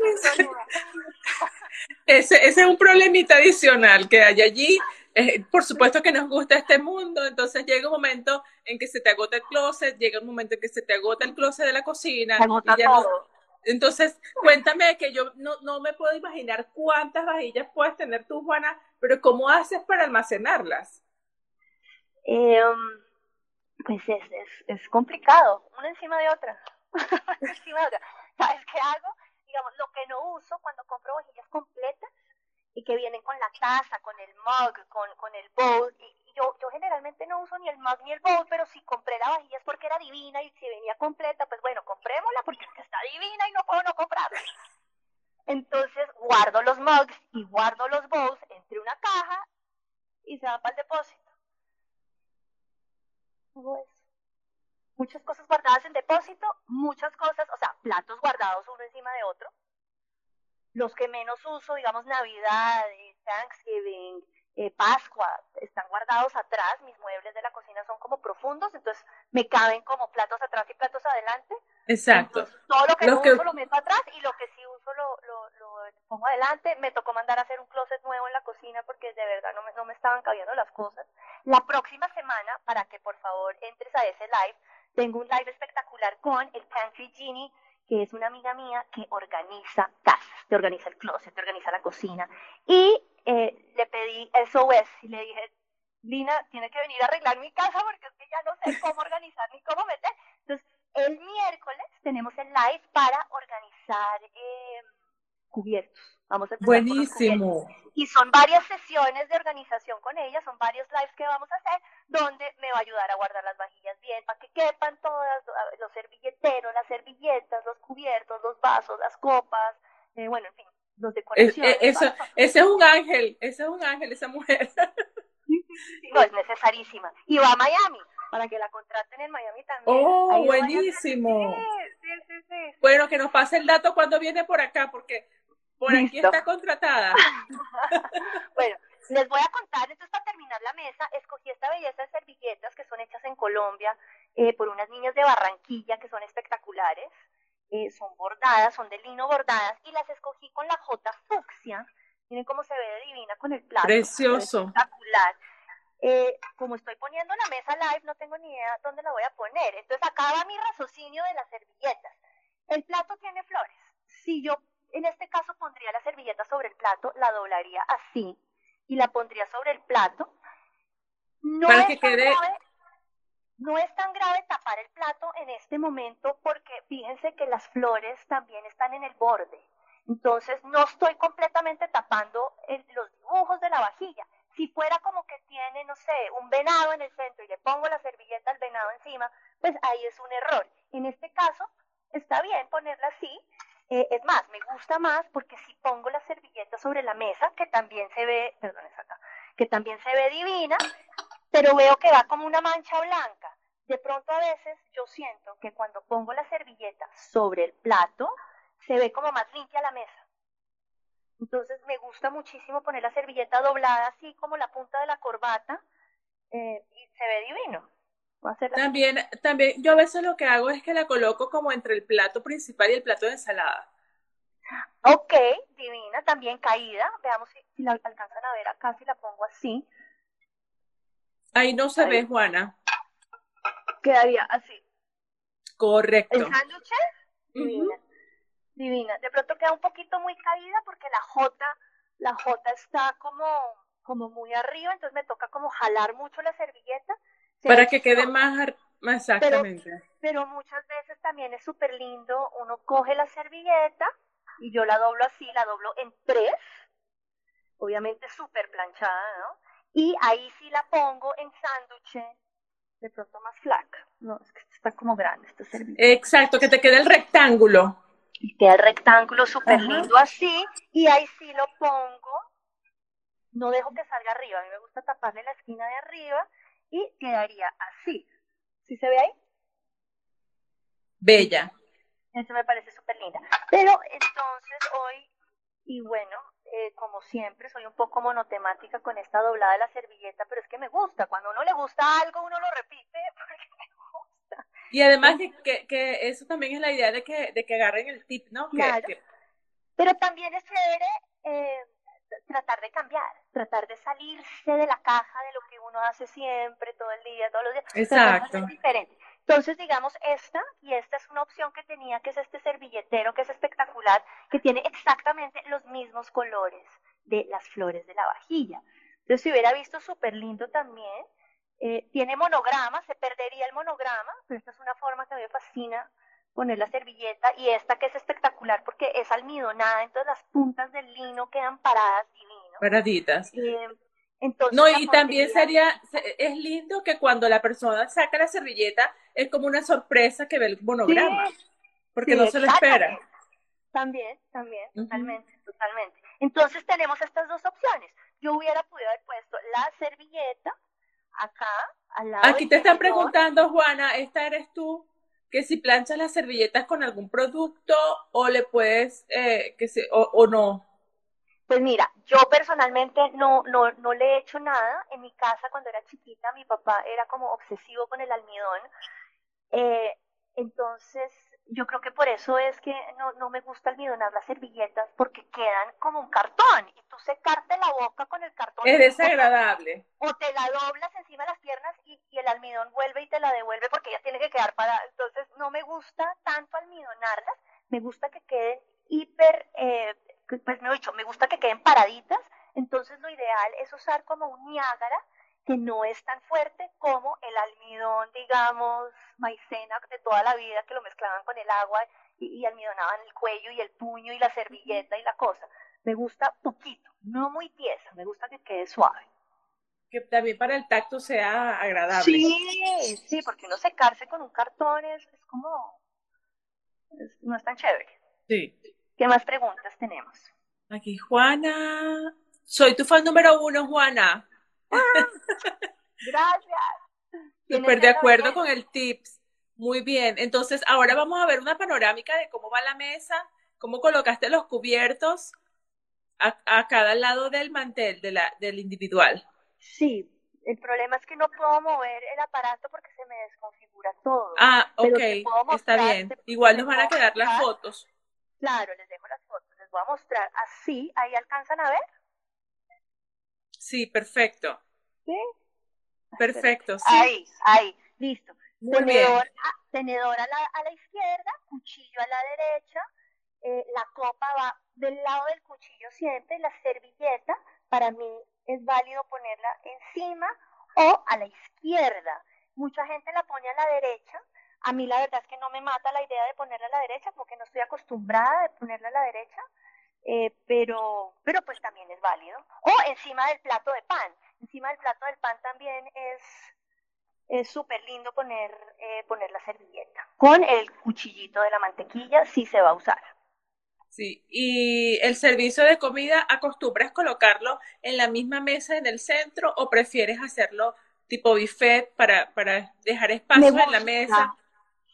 ese, ese es un problemita adicional que hay allí. Eh, por supuesto que nos gusta este mundo, entonces llega un momento en que se te agota el closet, llega un momento en que se te agota el closet de la cocina. y ya No, entonces, cuéntame que yo no, no me puedo imaginar cuántas vajillas puedes tener tú, Juana, pero ¿cómo haces para almacenarlas? Em, pues es, es, es, complicado, una encima de otra. encima de otra. ¿Sabes qué hago? Digamos, lo que no uso cuando compro vajillas completas y que vienen con la taza, con el mug, con, con el bowl, y, yo, yo generalmente no uso ni el mug ni el bowl, pero si compré la vajilla es porque era divina y si venía completa, pues bueno, comprémosla porque es que está divina y no puedo no comprarla. Entonces guardo los mugs y guardo los bowls entre una caja y se va para el depósito. Muchas cosas guardadas en depósito, muchas cosas, o sea, platos guardados uno encima de otro. Los que menos uso, digamos, Navidad, Thanksgiving, eh, Pascua, están guardados atrás, mis muebles de la cocina son como profundos, entonces me caben como platos atrás y platos adelante. Exacto. todo lo que no uso lo meto atrás y lo que sí uso lo, lo, lo, pongo adelante. Me tocó mandar a hacer un closet nuevo en la cocina porque de verdad no me, no me estaban cabiendo las cosas. La próxima semana, para que por favor entres a ese live, tengo un live espectacular con el Pantry Genie que es una amiga mía que organiza casas, te organiza el closet, te organiza la cocina. Y eh, le pedí SOS y le dije, Lina, tiene que venir a arreglar mi casa porque es que ya no sé cómo organizar ni cómo meter. Entonces, el miércoles tenemos el live para organizar eh, cubiertos. Vamos a Buenísimo. Y son varias sesiones de organización con ella, son varios lives que vamos a hacer, donde me va a ayudar a guardar las vajillas bien, para que quepan todas, los servilleteros, las servilletas, los cubiertos, los vasos, las copas, eh, bueno, en fin, eso, ese es un ángel, ese es un ángel, esa mujer. no, es necesarísima. Y va a Miami, para que la contraten en Miami también. Oh, buenísimo. Sí, sí, sí, bueno, que nos pase el dato cuando viene por acá, porque por aquí está contratada. bueno, les voy a contar, entonces para terminar la mesa, escogí esta belleza de servilletas que son hechas en Colombia eh, por unas niñas de Barranquilla que son espectaculares. Eh, son bordadas, son de lino bordadas y las escogí con la J fucsia. Miren cómo se ve de divina con el plato. Precioso. Espectacular. eh, como estoy poniendo la mesa live, no tengo ni idea dónde la voy a poner. Entonces acá va mi raciocinio de las servilletas. El plato tiene flores. Si yo en este caso pondría la servilleta sobre el plato, la doblaría así y la pondría sobre el plato. No Para que quede... no es tan grave tapar el plato en este momento porque fíjense que las flores también están en el borde. Entonces no estoy completamente tapando los dibujos de la vajilla. Si fuera como que tiene, no sé, un venado en el centro y le pongo la servilleta al venado encima, pues ahí es un error. En este caso, está bien ponerla así. Eh, es más, me gusta más porque si pongo la servilleta sobre la mesa, que también se ve, perdón, es acá, que también se ve divina, pero veo que va como una mancha blanca. De pronto a veces yo siento que cuando pongo la servilleta sobre el plato, se ve como más limpia la mesa. Entonces me gusta muchísimo poner la servilleta doblada así como la punta de la corbata eh, y se ve divino. También, también, yo a veces lo que hago es que la coloco como entre el plato principal y el plato de ensalada. Ok, divina, también caída. Veamos si, la alcanzan a ver acá, si la pongo así. Ahí no se ve, Juana. Quedaría así. Correcto. ¿El sándwich? Divina. Divina. De pronto queda un poquito muy caída porque la J, la J está como, como muy arriba, entonces me toca como jalar mucho la servilleta para que quede más, más exactamente. Pero, muchas veces también es súper lindo, uno coge la servilleta y yo la doblo así, la doblo en tres, obviamente súper planchada, ¿no? Y ahí sí la pongo en sándwich, de pronto más flaca. No, es que está como grande esta servilleta. Exacto, que te quede el rectángulo. Y queda el rectángulo súper lindo así, y ahí sí lo pongo, no dejo que salga arriba, a mí me gusta taparle la esquina de arriba, y quedaría así. ¿Sí se ve ahí? Bella. Eso me parece súper linda. Pero entonces hoy, y bueno, eh, como siempre, soy un poco monotemática con esta doblada de la servilleta, pero es que me gusta. Cuando uno le gusta algo, uno lo repite porque me gusta. Y además que, que, eso también es la idea de que, de que agarren el tip, ¿no? Claro. Pero también es chévere eh, tratar de cambiar, tratar de salirse de la caja de lo que uno hace siempre, todo el día, todos los días. Exacto. diferente. Entonces, digamos, esta, y esta es una opción que tenía, que es este servilletero, que es espectacular, que tiene exactamente los mismos colores de las flores de la vajilla. Entonces, si hubiera visto súper lindo también, eh, tiene monograma, se perdería el monograma, pero esta es una forma que a mí me fascina poner la servilleta y esta que es espectacular porque es almidonada, entonces las puntas del lino quedan paradas divino. Paraditas. Eh, entonces, no, y también sería, es lindo que cuando la persona saca la servilleta es como una sorpresa que ve el monograma, porque no se lo espera. También, también, totalmente, totalmente. Entonces tenemos estas dos opciones. Yo hubiera podido haber puesto la servilleta acá, al lado. Aquí te están preguntando, Juana, ¿esta eres tú? que si planchas las servilletas con algún producto o le puedes, eh, que se, o, no. Pues mira, yo personalmente no, no, no le he hecho nada. En mi casa cuando era chiquita mi papá era como obsesivo con el almidón. Eh, entonces yo creo que por eso es que no, no me gusta almidonar las servilletas porque quedan como un cartón y tú secarte la boca con el cartón. Es desagradable. O te, la doblas encima de las piernas y, el almidón vuelve y te la devuelve porque ya tiene que quedar para... Entonces no me gusta tanto almidonarlas, me gusta que queden hiper, eh, pues me he dicho, me gusta que queden paraditas, entonces lo ideal es usar como un Niágara que no es tan fuerte como el almidón, digamos, maicena de toda la vida que lo mezclaban con el agua y, almidonaban el cuello y el puño y la servilleta y la cosa. Me gusta poquito, no muy tiesa, me gusta que quede suave. Que también para el tacto sea agradable. Sí, sí, porque uno secarse con un cartón es, como, no es tan chévere. Sí. ¿Qué más preguntas tenemos? Aquí, Juana. Soy tu fan número uno, Juana. Gracias. Súper de acuerdo con el tips. Muy bien. Entonces, ahora vamos a ver una panorámica de cómo va la mesa, cómo colocaste los cubiertos a, cada lado del mantel de la, del individual. Sí, el problema es que no puedo mover el aparato porque se me desconfigura todo. Ah, ok, está bien. Igual nos van a quedar las fotos. Claro, les dejo las fotos. Les voy a mostrar así. ¿Ahí alcanzan a ver? Sí, perfecto. ¿Sí? Perfecto, sí. Ahí, ahí, listo. tenedor, a, tenedor a, la, a la izquierda, cuchillo a la derecha, eh, la copa va del lado del cuchillo siempre, la servilleta, para mí es válido ponerla encima o a la izquierda. Mucha gente la pone a la derecha. A mí la verdad es que no me mata la idea de ponerla a la derecha porque no estoy acostumbrada de ponerla a la derecha, eh, pero, pero pues también es válido. O encima del plato de pan. Encima del plato del pan también es es súper lindo poner, eh, poner la servilleta. Con el cuchillito de la mantequilla sí se va a usar. Sí, y el servicio de comida, ¿acostumbras colocarlo en la misma mesa en el centro o prefieres hacerlo tipo buffet para, para dejar espacio en la mesa?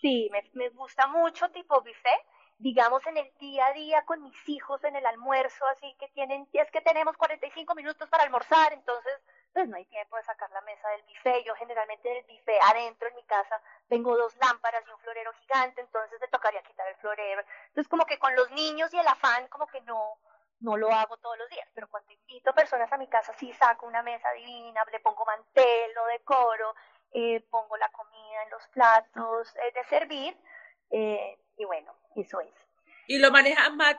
Sí, me, me gusta mucho tipo buffet digamos, en el día a día con mis hijos, en el almuerzo, así que tienen, es que tenemos 45 minutos para almorzar, entonces, pues no hay tiempo de sacar la mesa del buffet. Yo generalmente del buffet adentro en mi casa tengo dos lámparas y un florero gigante, entonces me tocaría quitar el florero. Entonces, como que con los niños y el afán, como que no, no lo hago todos los días, pero cuando invito personas a mi casa, sí saco una mesa divina, le pongo mantel, lo decoro, eh, pongo la comida en los platos eh, de servir, eh, y bueno, eso es. Y lo manejas más,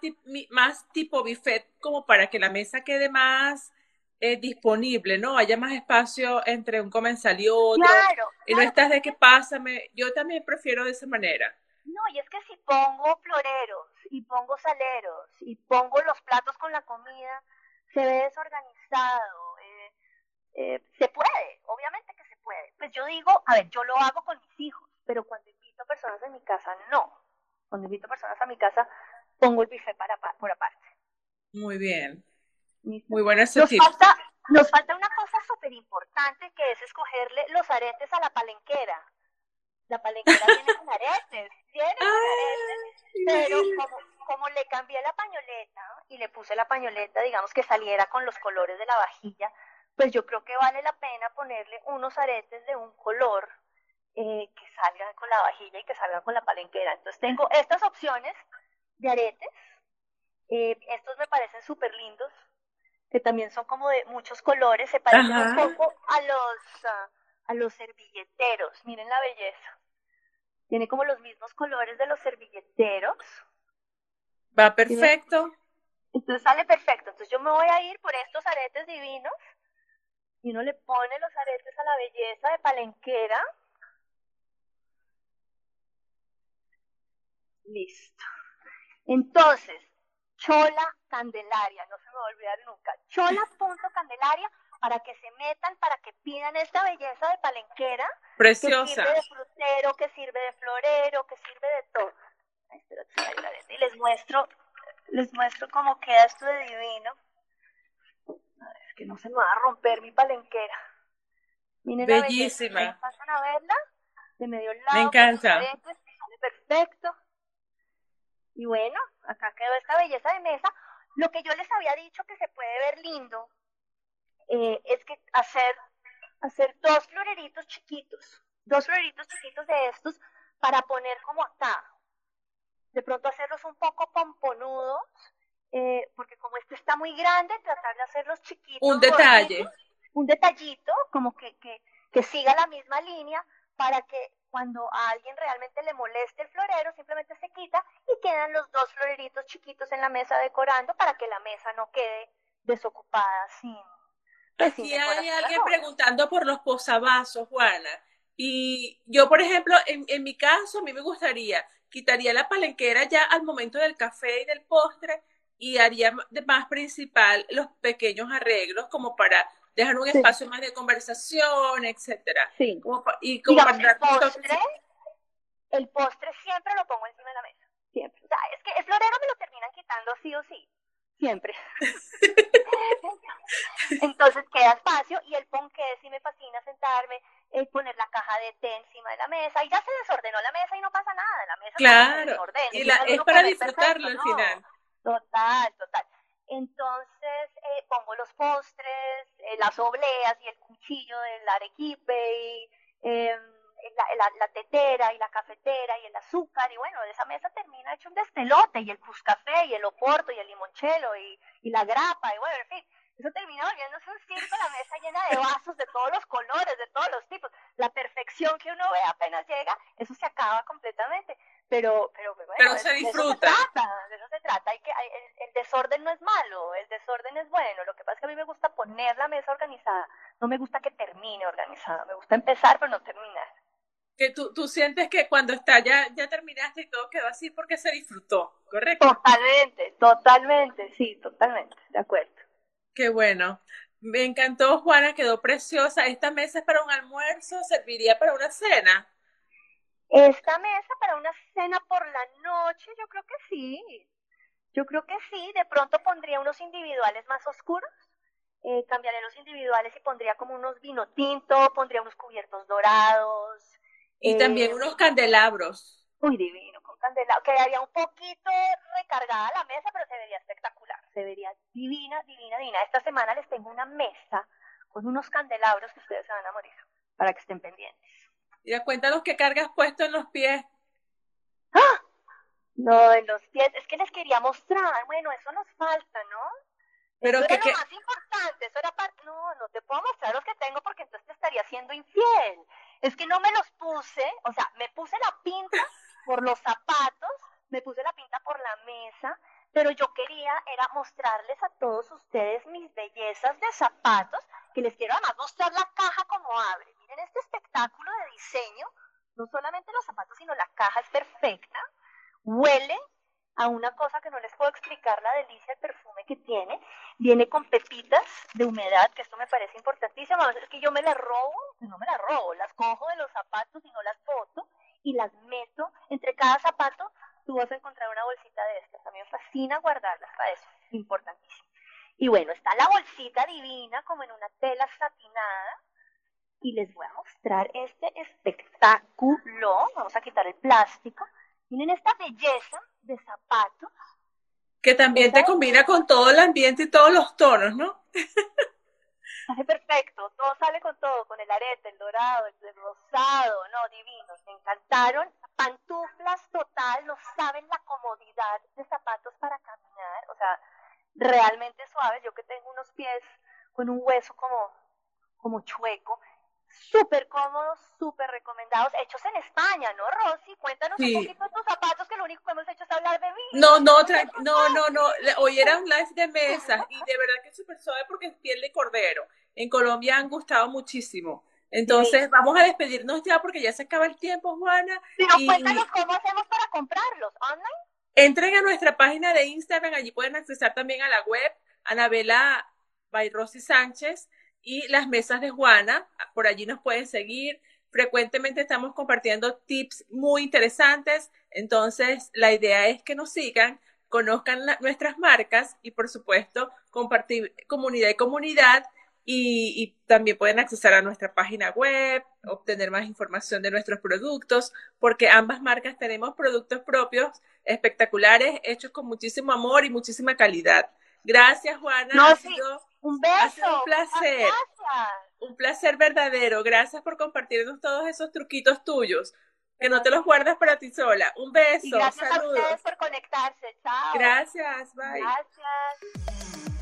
más tipo buffet como para que la mesa quede más eh, disponible, ¿no? Haya más espacio entre un comensal y otro. Claro. Y no estás de que pásame. Yo también prefiero de esa manera. No, y es que si pongo floreros y pongo saleros y pongo los platos con la comida, se ve desorganizado. Eh, eh, se puede, obviamente que se puede. Pues yo digo, a ver, yo lo hago con mis hijos, pero cuando invito a personas en mi casa, no. Cuando invito personas a mi casa, pongo el buffet para, por aparte. Muy bien. Muy buena ese nos Falta, nos falta una cosa súper importante que es escogerle los aretes a la palenquera. La palenquera tiene con aretes, tiene aretes, pero como, como le cambié la pañoleta y le puse la pañoleta, digamos que saliera con los colores de la vajilla, pues yo creo que vale la pena ponerle unos aretes de un color eh, que salgan con la vajilla y que salgan con la palenquera. Entonces tengo estas opciones de aretes. Eh, estos me parecen súper lindos, que también son como de muchos colores, se parecen un poco a los, a los servilleteros. Miren la belleza. Tiene como los mismos colores de los servilleteros. Va perfecto. Entonces sale perfecto. Entonces yo me voy a ir por estos aretes divinos y uno le pone los aretes a la belleza de palenquera Listo. Entonces, Chola Candelaria, no se me va a olvidar nunca. Chola.candelaria para que se metan, para que pidan esta belleza de palenquera. Preciosa. Que sirve de frutero, que sirve de florero, que sirve de todo. y les muestro, les muestro cómo queda esto de divino. Es que no se me va a romper mi palenquera. Miren Bellísima. La ¿Pasan a verla? De medio lado. Me encanta. Perfecto. Y bueno, acá quedó esta belleza de mesa. Lo que yo les había dicho que se puede ver lindo eh, es que hacer, hacer dos floreritos chiquitos, dos floreritos chiquitos de estos para poner como acá. De pronto hacerlos un poco pomponudos, eh, porque como este está muy grande, tratar de hacerlos chiquitos. Un detalle. un detallito, como que, que, que siga la misma línea para que cuando a alguien realmente le moleste el florero, simplemente se quita y quedan los dos floreritos chiquitos en la mesa decorando para que la mesa no quede desocupada sin. Pues, Aquí hay alguien preguntando por los posavasos, Juana. Y yo, por ejemplo, en, en mi caso, a mí me gustaría, quitaría la palenquera ya al momento del café y del postre y haría de más principal los pequeños arreglos como para dejar un espacio más de conversación, etcétera. Sí. y como el postre, el postre siempre lo pongo encima de la mesa. Siempre. O sea, es que el florero me lo terminan quitando sí o sí. Siempre. Entonces queda espacio y el ponqué sí me fascina sentarme, eh, poner la caja de té encima de la mesa y ya se desordenó la mesa y no pasa nada. La mesa claro. y la, es para disfrutarlo al final. Total, total. Entonces eh, pongo los postres, eh, las obleas y el cuchillo del arequipe y em, la, la, tetera y la cafetera y el azúcar y bueno, de esa mesa termina hecho un despelote y el cuscafé y el oporto y el limonchelo y, y la grapa y bueno, en fin, Eso termina volviéndose un circo, la mesa llena de vasos de todos los colores, de todos los tipos. La perfección que uno ve apenas llega, eso se acaba completamente. Pero, pero, bueno, pero se disfruta. De eso se trata, de eso se trata. Hay que, el, desorden no es malo, el desorden es bueno. Lo que pasa es que a mí me gusta poner la mesa organizada. No me gusta que termine organizada. Me gusta empezar, pero no terminar. Que tú, tú sientes que cuando está ya, ya terminaste y todo quedó así porque se disfrutó, ¿correcto? Totalmente, totalmente, sí, totalmente, de acuerdo. Qué bueno. Me encantó, Juana, quedó preciosa. ¿Esta mesa es para un almuerzo? ¿Serviría para una cena? Esta mesa para una cena por la noche, yo creo que sí. Yo creo que sí. De pronto pondría unos individuales más oscuros. Eh, cambiaré los individuales y pondría como unos vino tinto, pondría unos cubiertos dorados. Y también eh, unos candelabros. Uy, divino, con candelabros. Quedaría un poquito recargada la mesa, pero se vería espectacular se vería divina, divina, divina. Esta semana les tengo una mesa con unos candelabros que ustedes se van a morir para que estén pendientes. Ya cuéntanos qué cargas puesto en los pies. ¡Ah! No, en los pies, es que les quería mostrar, bueno, eso nos falta, ¿no? Pero eso que, era lo más importante, eso era parte, no, no te puedo mostrar los que tengo porque entonces te estaría siendo infiel. Es que no me los puse, o sea, me puse la pinta por los zapatos, me puse la pinta por la mesa, pero yo quería era mostrarles a todos ustedes mis bellezas de zapatos, que les quiero además mostrar la caja como abre. Miren este espectáculo de diseño, no solamente los zapatos, sino la caja es perfecta, huele a una cosa que no les puedo explicar la delicia del perfume que tiene, viene con pepitas de humedad, que esto me parece importantísimo, a veces que yo me las robo, no me las robo, las cojo de los zapatos y no las boto, y las meto entre cada zapato tú vas a encontrar una bolsita de estas. A mí me fascina guardarlas para eso, importantísimo. Y bueno, está la bolsita divina como en una tela satinada. Y les voy a mostrar este espectáculo. Vamos a quitar el plástico. Miren esta belleza de zapatos. Que también te combina con todo el ambiente y todos los tonos, ¿no? Sale perfecto, todo sale con todo, con el arete, el dorado, el rosado, no, divinos, me encantaron. Pantuflas total, no saben la comodidad de zapatos para caminar, o sea, realmente suaves. Yo que tengo unos pies con un hueso como, como chueco, súper cómodos, súper recomendados, hechos en España, ¿no, Rosy? Cuéntanos un poquito de tus zapatos, que lo único que hemos hecho es hablar de mí. No, no, no, no, no, hoy era un live de mesa y de verdad que es súper suave porque es piel de cordero. En Colombia han gustado muchísimo. Entonces, vamos a despedirnos ya porque ya se acaba el tiempo, Juana. Pero cuéntanos cómo hacemos para comprarlos, online. Entren a nuestra página de Instagram, allí pueden accesar también a la web, Anabela by Rosy Sánchez y las mesas de Juana. Por allí nos pueden seguir. Frecuentemente estamos compartiendo tips muy interesantes. Entonces, la idea es que nos sigan, conozcan nuestras marcas y, por supuesto, compartir comunidad y comunidad. Y, y, también pueden accesar a nuestra página web, obtener más información de nuestros productos, porque ambas marcas tenemos productos propios espectaculares, hechos con muchísimo amor y muchísima calidad. Gracias, Juana. No, un beso. un placer. Un placer verdadero. Gracias por compartirnos todos esos truquitos tuyos. Que no te los guardas para ti sola. Un beso. gracias a ustedes por conectarse. Chao. Gracias. Bye. Gracias.